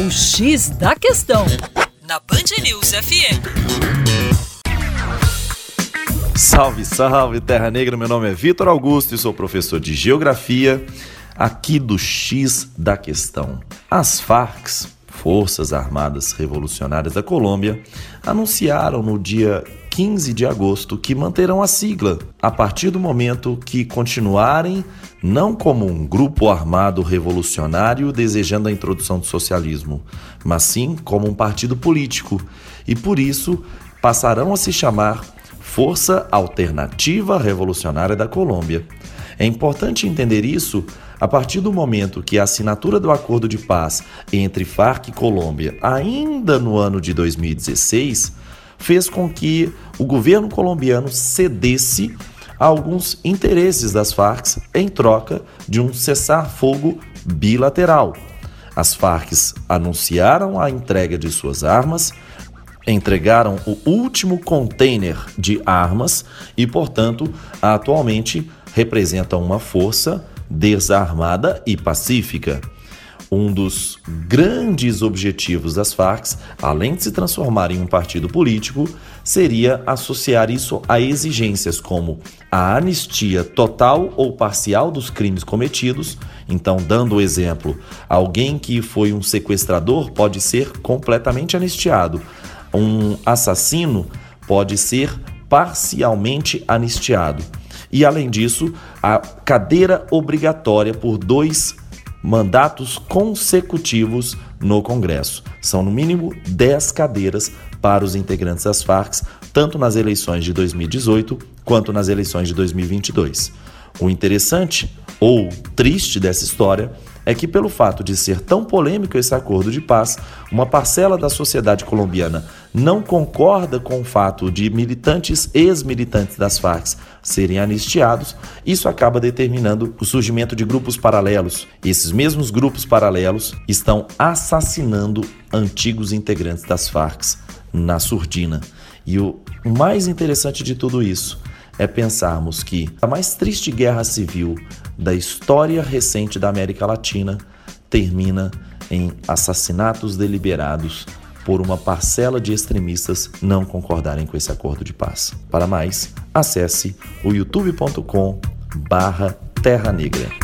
O X da Questão, na Band News FM. Salve, salve, Terra Negra. Meu nome é Vitor Augusto e sou professor de Geografia aqui do X da Questão. As Farc, Forças Armadas Revolucionárias da Colômbia, anunciaram no dia 15 de agosto que manterão a sigla a partir do momento que continuarem não como um grupo armado revolucionário desejando a introdução do socialismo, mas sim como um partido político e por isso passarão a se chamar Força Alternativa Revolucionária da Colômbia. É importante entender isso a partir do momento que a assinatura do acordo de paz entre Farc e Colômbia, ainda no ano de 2016, fez com que o governo colombiano cedesse a alguns interesses das Farc em troca de um cessar-fogo bilateral. As Farc anunciaram a entrega de suas armas, entregaram o último container de armas e, portanto, atualmente representam uma força desarmada e pacífica. Um dos grandes objetivos das Farc, além de se transformar em um partido político, seria associar isso a exigências como a anistia total ou parcial dos crimes cometidos. Então, dando o exemplo, alguém que foi um sequestrador pode ser completamente anistiado. Um assassino pode ser parcialmente anistiado. E além disso, a cadeira obrigatória por dois mandatos consecutivos no Congresso. São no mínimo 10 cadeiras para os integrantes das Farc, tanto nas eleições de 2018 quanto nas eleições de 2022. O interessante ou triste dessa história é que, pelo fato de ser tão polêmico esse acordo de paz, uma parcela da sociedade colombiana não concorda com o fato de militantes, ex-militantes das Farc, serem anistiados. Isso acaba determinando o surgimento de grupos paralelos. Esses mesmos grupos paralelos estão assassinando antigos integrantes das Farc na surdina. E o mais interessante de tudo isso é pensarmos que a mais triste guerra civil da história recente da América Latina termina em assassinatos deliberados por uma parcela de extremistas não concordarem com esse acordo de paz. Para mais, acesse o youtube.com barra Terra Negra.